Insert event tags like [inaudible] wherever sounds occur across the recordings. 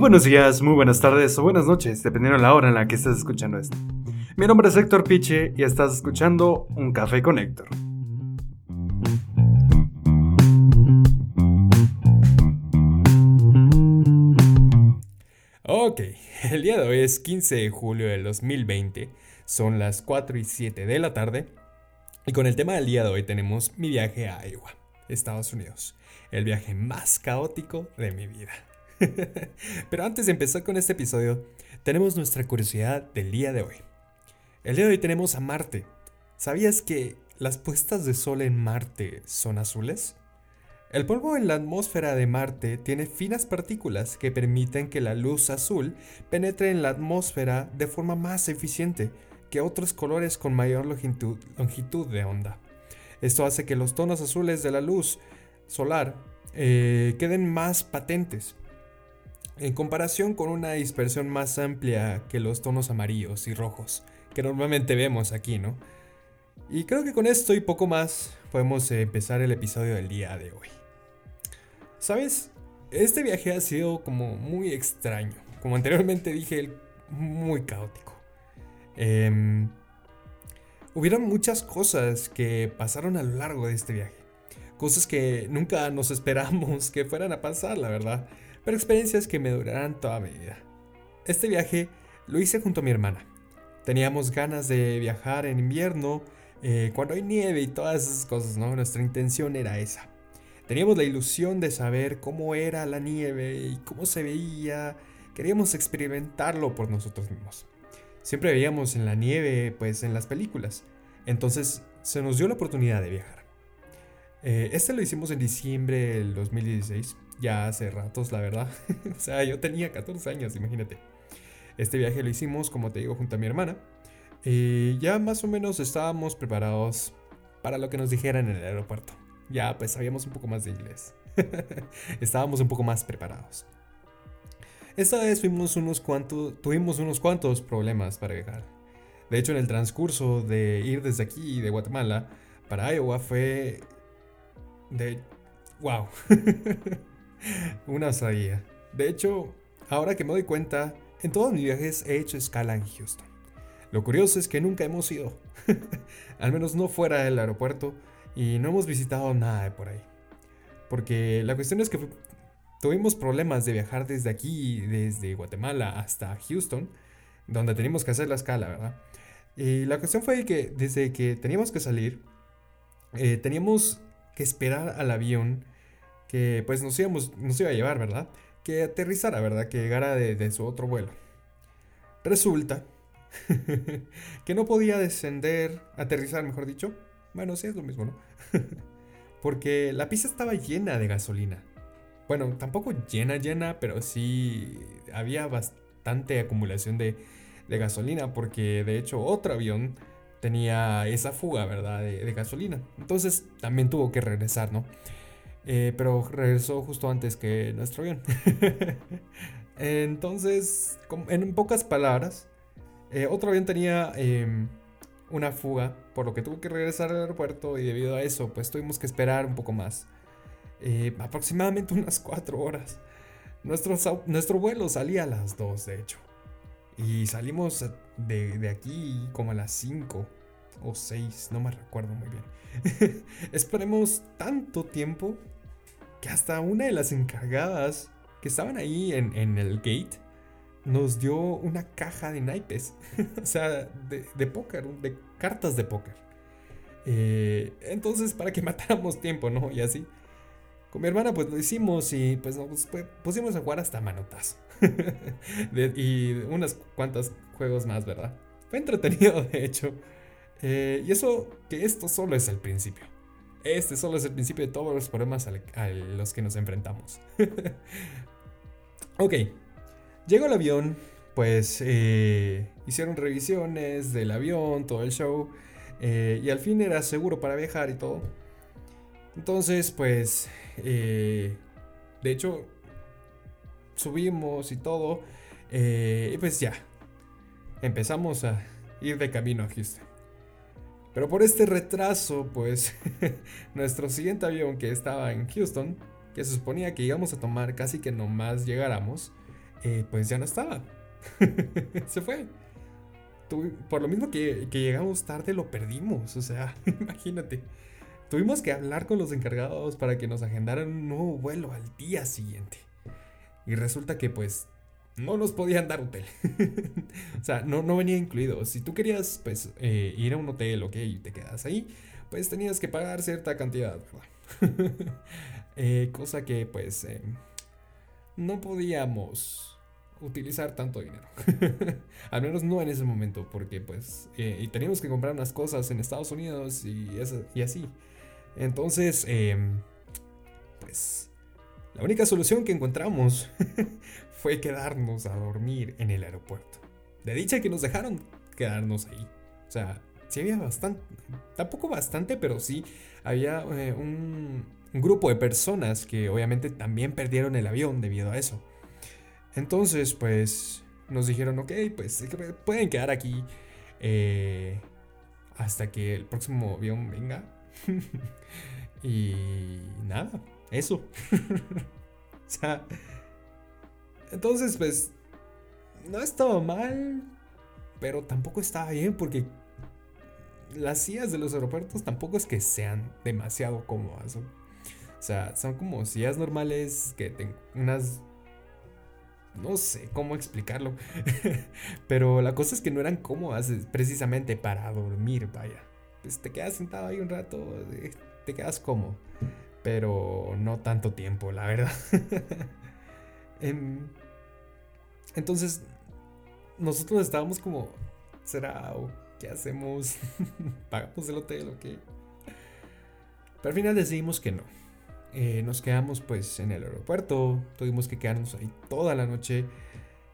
buenos días, muy buenas tardes o buenas noches, dependiendo de la hora en la que estés escuchando esto. Mi nombre es Héctor Piche y estás escuchando Un Café con Héctor. Ok, el día de hoy es 15 de julio del 2020, son las 4 y 7 de la tarde y con el tema del día de hoy tenemos mi viaje a Iowa, Estados Unidos, el viaje más caótico de mi vida. [laughs] Pero antes de empezar con este episodio, tenemos nuestra curiosidad del día de hoy. El día de hoy tenemos a Marte. ¿Sabías que las puestas de sol en Marte son azules? El polvo en la atmósfera de Marte tiene finas partículas que permiten que la luz azul penetre en la atmósfera de forma más eficiente que otros colores con mayor longitud, de onda. Esto hace que los tonos azules de la luz solar eh, queden más patentes en comparación con una dispersión más amplia que los tonos amarillos y rojos que normalmente vemos aquí, ¿no? Y creo que con esto y poco más podemos empezar el episodio del día de hoy. ¿Sabes? Este viaje ha sido como muy extraño. Como anteriormente dije, muy caótico. Eh, hubieron muchas cosas que pasaron a lo largo de este viaje. Cosas que nunca nos [laughs] esperamos que fueran a pasar, la verdad pero experiencias que me durarán toda mi vida. Este viaje lo hice junto a mi hermana. Teníamos ganas de viajar en invierno, eh, cuando hay nieve y todas esas cosas, ¿no? Nuestra intención era esa. Teníamos la ilusión de saber cómo era la nieve y cómo se veía. Queríamos experimentarlo por nosotros mismos. Siempre veíamos en la nieve, pues en las películas. Entonces se nos dio la oportunidad de viajar. Eh, este lo hicimos en diciembre del 2016 ya hace ratos, la verdad. [laughs] o sea, yo tenía 14 años, imagínate. Este viaje lo hicimos, como te digo, junto a mi hermana. Y ya más o menos estábamos preparados para lo que nos dijeran en el aeropuerto. Ya pues sabíamos un poco más de inglés. [laughs] estábamos un poco más preparados. Esta vez fuimos unos cuantos, tuvimos unos cuantos problemas para viajar. De hecho, en el transcurso de ir desde aquí, de Guatemala, para Iowa fue de... ¡Wow! [laughs] Una sabía. De hecho, ahora que me doy cuenta, en todos mis viajes he hecho escala en Houston. Lo curioso es que nunca hemos ido, [laughs] al menos no fuera del aeropuerto, y no hemos visitado nada de por ahí. Porque la cuestión es que tuvimos problemas de viajar desde aquí, desde Guatemala hasta Houston, donde teníamos que hacer la escala, ¿verdad? Y la cuestión fue que desde que teníamos que salir, eh, teníamos que esperar al avión que pues nos, íbamos, nos iba a llevar, ¿verdad? Que aterrizara, ¿verdad? Que llegara de, su otro vuelo. Resulta [laughs] que no podía descender, aterrizar, mejor dicho. Bueno, sí es lo mismo, ¿no? [laughs] Porque la pista estaba llena de gasolina. Bueno, tampoco llena, llena, pero sí había bastante acumulación de, gasolina. Porque de hecho otro avión tenía esa fuga, ¿verdad? De, gasolina. Entonces también tuvo que regresar, ¿no? Eh, pero regresó justo antes que nuestro avión. [laughs] Entonces, en pocas palabras, eh, otro avión tenía em, una fuga, por lo que tuvo que regresar al aeropuerto y debido a eso, pues tuvimos que esperar un poco más. Eh, aproximadamente unas 4 horas. Nuestro, nuestro vuelo salía a las 2, de hecho. Y salimos de, de aquí como a las 5 o 6, no me recuerdo muy bien. [laughs] Esperemos tanto tiempo que hasta una de las encargadas que estaban ahí en, el gate nos dio una caja de naipes, [laughs] o sea, de, póker, de cartas de póker. Eh, entonces, para que [laughs] matáramos tiempo, ¿no? Y así. Con mi hermana, pues lo hicimos y pues nos pusimos a jugar hasta [laughs] y unas cuantas juegos más, ¿verdad? Fue entretenido, de hecho. Eh, y eso, que esto solo es el principio. Este solo es el principio de todos los problemas a los que nos enfrentamos. [laughs] ok, llegó el avión, pues eh, hicieron revisiones del avión, todo el show, eh, y al fin era seguro para viajar y todo. Entonces, pues, de hecho, subimos y todo, y pues ya, empezamos a ir de camino a Houston. Pero por este retraso, pues [laughs] nuestro siguiente avión que estaba en Houston, que se suponía que íbamos a tomar casi que nomás llegáramos, eh, pues ya no estaba. [laughs] Se fue. por lo mismo que, que llegamos tarde, lo perdimos. O sea, [laughs] imagínate. Tuvimos que hablar con los encargados para que nos agendaran un nuevo vuelo al día siguiente. Y resulta que pues no nos podían dar hotel. [laughs] o sea, no, no venía incluido. Si tú querías pues eh, ir a un hotel, ok, y te quedas ahí, pues tenías que pagar cierta cantidad, [laughs] eh, cosa que pues eh, no podíamos utilizar tanto dinero. [laughs] Al menos no en ese momento, porque pues y teníamos que comprar unas cosas en Estados Unidos y, y así. Entonces, em, pues, la única solución que encontramos [laughs] fue quedarnos a dormir en el aeropuerto. De dicha que nos dejaron quedarnos ahí. O sea, sí había bastante, tampoco bastante, pero sí había eh, un, grupo de personas que obviamente también perdieron el avión debido a eso. Entonces, pues, nos dijeron, ok, pues pueden quedar aquí eh, hasta que el próximo avión venga. [laughs] y nada, eso. [laughs] o sea, entonces pues no estaba mal, pero tampoco estaba bien porque las sillas de los aeropuertos tampoco es que sean demasiado cómodas. O sea, son como sillas normales que unas... No sé cómo explicarlo. [laughs] pero la cosa es que no eran cómodas precisamente para dormir, vaya pues te quedas sentado ahí un rato, eh, te quedas como, pero no tanto tiempo, la verdad. [laughs] Em, entonces, nosotros estábamos como, ¿será o qué hacemos? [laughs] ¿Pagamos el hotel o qué? Pero al final decidimos que no. Eh, nos quedamos pues en el aeropuerto, tuvimos que quedarnos ahí toda la noche.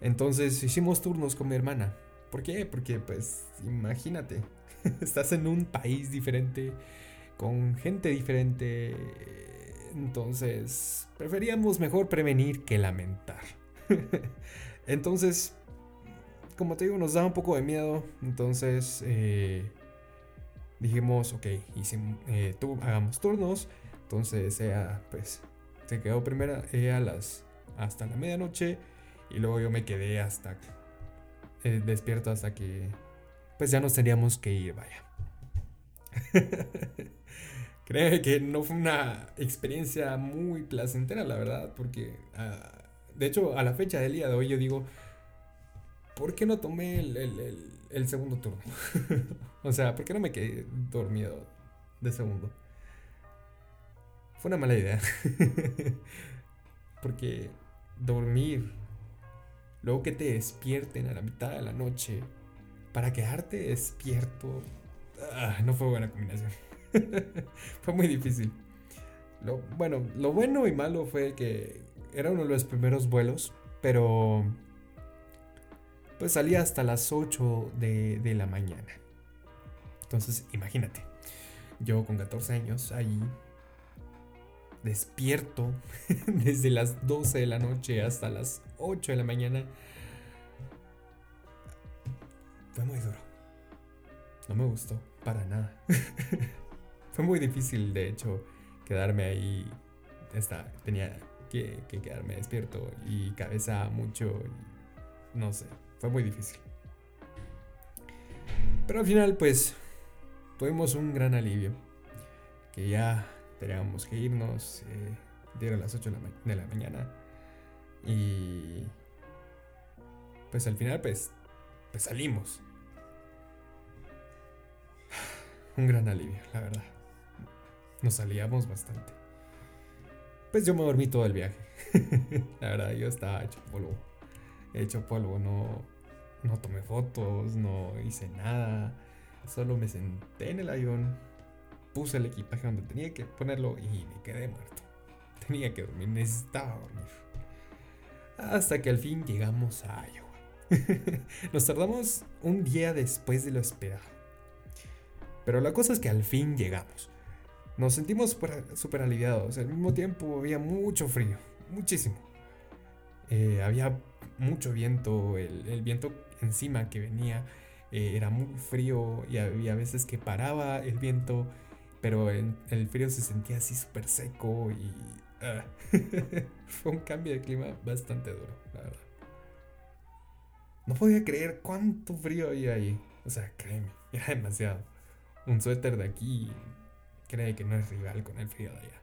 Entonces hicimos turnos con mi hermana. ¿Por qué? Porque pues imagínate, [laughs] estás en un país diferente, con gente diferente. Entonces, preferíamos mejor prevenir que lamentar. [laughs] entonces, como te digo, nos da un poco de miedo. Entonces, eh, dijimos, ok, hicimos, eh, tú, hagamos turnos. Entonces, ella, pues, se quedó primera, ella las, hasta la medianoche. Y luego yo me quedé hasta, eh, despierto hasta que pues ya nos teníamos que ir, vaya. [laughs] Creo que no fue una experiencia muy placentera, la verdad, porque ah, de hecho a la fecha del día de hoy yo digo, ¿por qué no tomé el, segundo turno? [laughs] o sea, ¿por qué no me quedé dormido de segundo? Fue una mala idea. [laughs] porque dormir, luego que te despierten a la mitad de la noche, para quedarte despierto, ah, no fue buena combinación. [laughs] fue muy difícil. Lo, bueno, lo bueno y malo fue que era uno de los primeros vuelos, pero pues salía hasta las 8 de, de la mañana. Entonces, imagínate, yo con 14 años ahí, despierto [laughs] desde las 12 de la noche hasta las 8 de la mañana fue muy duro. No me gustó, para nada. [laughs] fue muy difícil, de hecho, quedarme ahí. Esta, tenía que, quedarme despierto y cabeza mucho. no sé, fue muy difícil. Pero al final, pues, tuvimos un gran alivio. Que ya teníamos que irnos. Eh, dieron las 8 de la mañana. Y pues al final pues pues salimos. Un gran alivio, la verdad. Nos salíamos bastante. Pues yo me dormí todo el viaje. [laughs] la verdad, yo estaba hecho polvo. Hecho polvo, no, no tomé fotos, no hice nada. Solo me senté en el avión, puse el equipaje donde tenía que ponerlo y me quedé muerto. Tenía que dormir, necesitaba dormir. Hasta que al fin llegamos a Iowa. [laughs] Nos tardamos un día después de lo esperado. Pero la cosa es que al fin llegamos. Nos sentimos súper aliviados. Al mismo tiempo había mucho frío, muchísimo. Eh, había mucho viento, el, viento encima que venía eh, era muy frío y había veces que paraba el viento, pero el frío se sentía así súper seco y ah, [laughs] fue un cambio de clima bastante duro, la verdad. no podía creer cuánto frío había ahí. O sea, créeme, era demasiado. Un suéter de aquí, cree que no es rival con el frío de allá.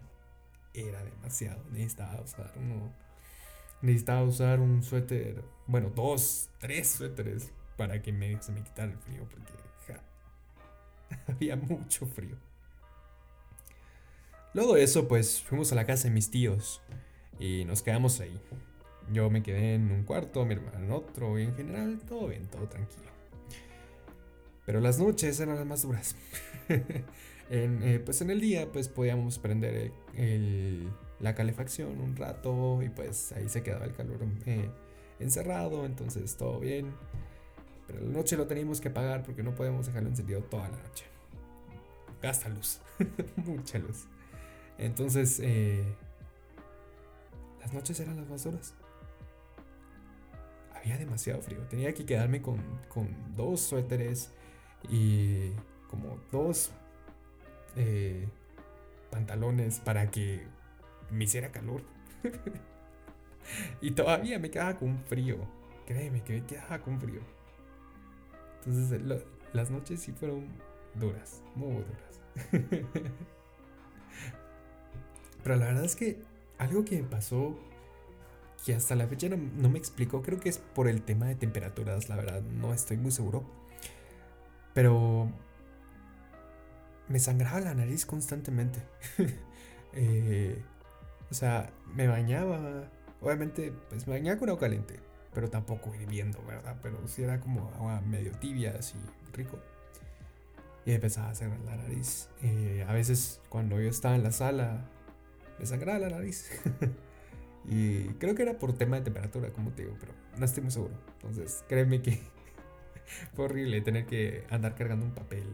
Era demasiado. Necesitaba usar uno. Necesitaba usar un suéter, bueno, dos, tres suéteres para que medio se me quitara el frío, porque [laughs] había mucho frío. Luego de eso, pues fuimos a la casa de mis tíos y nos quedamos ahí. Yo me quedé en un cuarto, mi hermano en otro y en general todo bien, todo tranquilo. Pero las noches eran las más duras. [laughs] Eh, pues en el día pues podíamos prender la calefacción un rato y pues ahí se quedaba el calor eh, encerrado, entonces todo bien. Pero la noche lo teníamos que apagar porque no podemos dejarlo encendido toda la noche. Gasta luz, [laughs] mucha luz. Entonces, eh, las noches eran las más duras. Había demasiado frío. Tenía que quedarme con, dos suéteres y como dos eh, pantalones para que me hiciera calor. [laughs] y todavía me quedaba con frío. Créeme que me quedaba con frío. Entonces, las noches sí fueron duras, muy duras. [laughs] Pero la verdad es que algo que me pasó que hasta la fecha no, me explicó, creo que es por el tema de temperaturas, la verdad, no estoy muy seguro. Pero me sangraba la nariz constantemente. [laughs] Eh, o sea, me bañaba, obviamente, pues me bañaba con agua caliente, pero tampoco hirviendo, ¿verdad? Pero sí era como agua medio tibia, así rico. Y empezaba a sangrar la nariz. Eh, a veces cuando yo estaba en la sala me sangraba la nariz. [laughs] y creo que era por tema de temperatura, como te digo, pero no estoy muy seguro. Entonces, créeme que [laughs] fue horrible tener que andar cargando un papel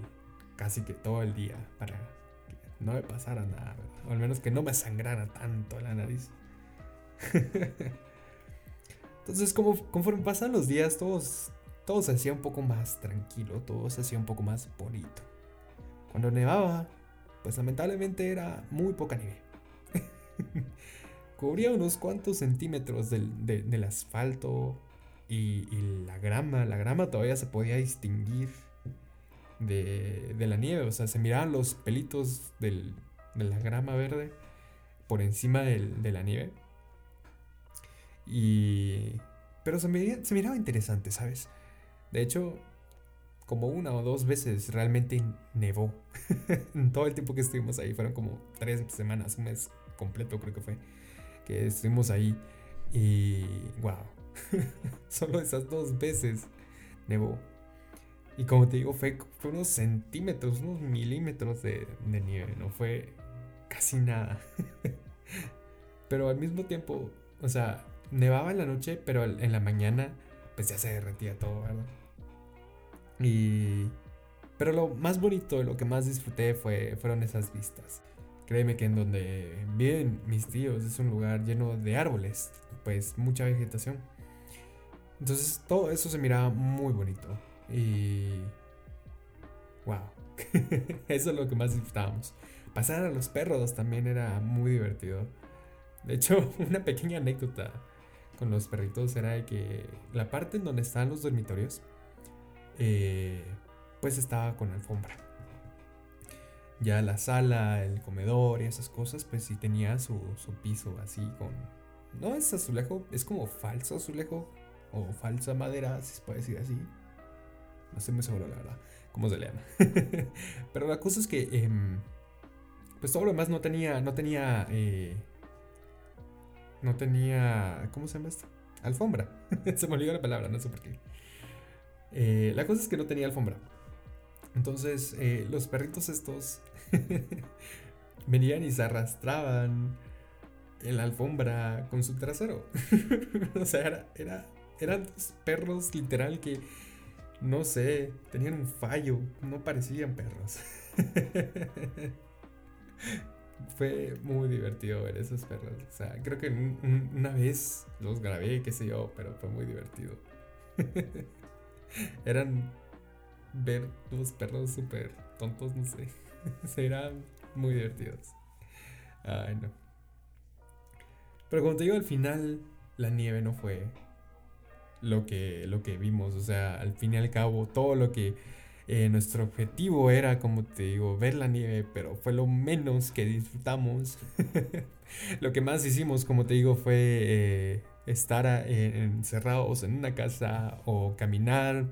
casi que todo el día para que no me pasara nada, o al menos que no me sangrara tanto la nariz. [laughs] Entonces, como, conforme pasan los días, todos, todo se hacía un poco más tranquilo, todo se hacía un poco más bonito. Cuando nevaba, pues lamentablemente era muy poca nieve. [laughs] Cubría unos cuantos centímetros del, asfalto y, la grama. La grama todavía se podía distinguir de, la nieve. O sea, se miraban los pelitos de la grama verde por encima de la nieve. Y... Pero se, se miraba interesante, ¿sabes? De hecho, como una o dos veces realmente nevó. [laughs] en todo el tiempo que estuvimos ahí, fueron como tres semanas, un mes completo creo que fue, que estuvimos ahí y wow, [laughs] [laughs] solo esas dos veces nevó. Y como te digo, fue, fue unos centímetros, unos milímetros de, nieve, no fue casi nada. [laughs] pero al mismo tiempo, o sea, nevaba en la noche, pero en la mañana pues ya se derretía todo, ¿verdad? Y... Pero lo más bonito lo que más disfruté fue, fueron esas vistas. Créeme que en donde viven mis tíos es un lugar lleno de árboles, pues mucha vegetación. Entonces todo eso se miraba muy bonito. Y... ¡Wow! [laughs] eso es lo que más disfrutábamos. Pasar a los perros también era muy divertido. De hecho, [laughs] una pequeña anécdota con los perritos era de que la parte en donde están los dormitorios, eh, pues estaba con alfombra. Ya la sala, el comedor y esas cosas, pues sí tenía su, piso así con... No es azulejo, es como falso azulejo o falsa madera, si se puede decir así. No estoy muy seguro, la verdad, cómo se le llama. [laughs] Pero la cosa es que, em, pues todo lo demás no tenía, no tenía, eh, no tenía, ¿cómo se llama esto? Alfombra. [laughs] se me olvidó la palabra, no sé por qué. Eh, la cosa es que no tenía alfombra. Entonces, eh, los perritos estos [laughs] venían y se arrastraban en la alfombra con su trasero. o sea, era, eran dos perros literal que, no sé, tenían un fallo, no parecían perros. [laughs] Fue muy divertido ver esos perros. O sea, creo que una vez los grabé, qué sé yo, pero fue muy divertido. [laughs] Eran ver los perros súper tontos, no sé. [laughs] Serán muy divertidos. Ay, no. Pero como te digo, al final la nieve no fue lo que, lo que vimos. O sea, al fin y al cabo, todo lo que eh, nuestro objetivo era, como te digo, ver la nieve, pero fue lo menos que disfrutamos. [laughs] lo que más hicimos, como te digo, fue eh, estar encerrados en una casa o caminar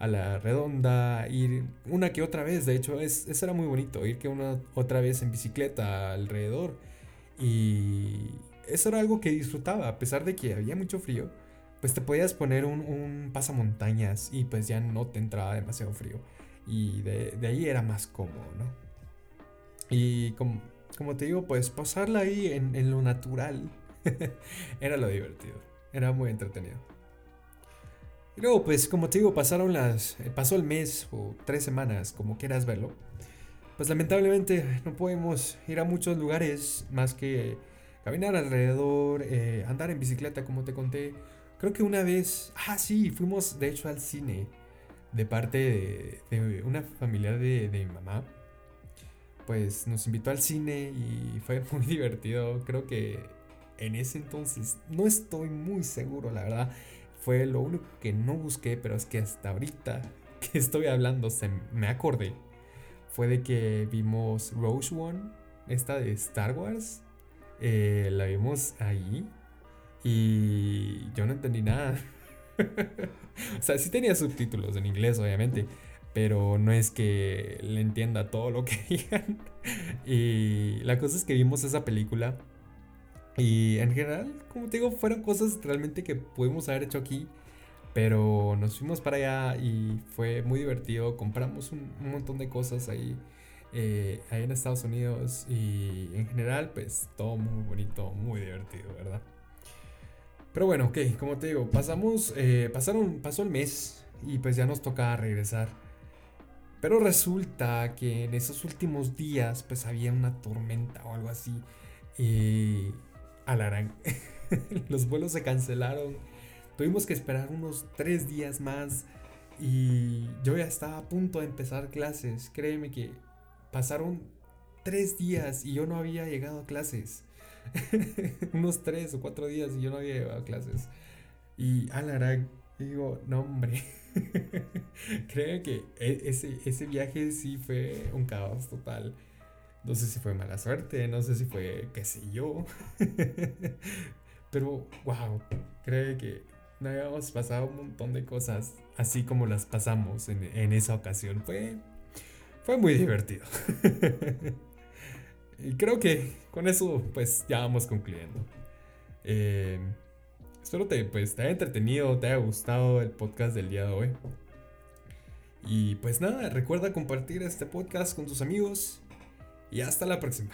a la redonda, ir una que otra vez, de hecho, es, eso era muy bonito, ir que una otra vez en bicicleta alrededor. Y eso era algo que disfrutaba, a pesar de que había mucho frío, pues te podías poner un, un pasamontañas y pues ya no te entraba demasiado frío. Y de, ahí era más cómodo, ¿no? Y como, como te digo, pues pasarla ahí en, en lo natural [laughs] era lo divertido, era muy entretenido. Y luego, pues, como te digo, pasaron las. Eh, pasó el mes o tres semanas, como quieras verlo. Pues lamentablemente no podemos ir a muchos lugares más que caminar alrededor, eh, andar en bicicleta, como te conté. Creo que una vez. Ah, sí, fuimos de hecho al cine. De parte de, una familiar de, de mi mamá. Pues nos invitó al cine y fue [laughs] muy divertido. Creo que en ese entonces no estoy muy seguro, la verdad fue lo único que no busqué, pero es que hasta ahorita [laughs] que estoy hablando se me acordé. Fue de que vimos Rose One, esta de Star Wars. Eh, la vimos ahí. Y yo no entendí nada. [laughs] o sea, sí tenía subtítulos en inglés, obviamente. Pero no es que le entienda todo lo que [laughs] digan. y la cosa es que vimos esa película y en general, como te digo, fueron cosas realmente que pudimos haber hecho aquí. Pero nos fuimos para allá y fue muy divertido. Compramos un, montón de cosas ahí, eh, ahí en Estados Unidos. Y en general, pues todo muy bonito, muy divertido, ¿verdad? Pero bueno, ok, como te digo, pasamos, eh, pasaron, pasó el mes y pues ya nos toca regresar. Pero resulta que en esos últimos días pues había una tormenta o algo así. Y alarán. [laughs] Los vuelos se cancelaron. Tuvimos que esperar unos tres días más. Y yo ya estaba a punto de empezar clases. Créeme que pasaron tres días y yo no había llegado a clases. [laughs] unos tres o cuatro días y yo no había llegado a clases. Y alarán. digo, no hombre. [laughs] Creo que e-, ese, ese viaje sí fue un caos total. No sé si fue mala suerte, no sé si fue qué sé yo. [laughs] Pero, wow, creo que no habíamos pasado un montón de cosas así como las pasamos en, esa ocasión. Fue, fue muy divertido. Y creo que con eso pues ya vamos concluyendo. Eh, espero te, pues, te haya entretenido, te haya gustado el podcast del día de hoy. Y pues nada, recuerda compartir este podcast con tus amigos y hasta la próxima.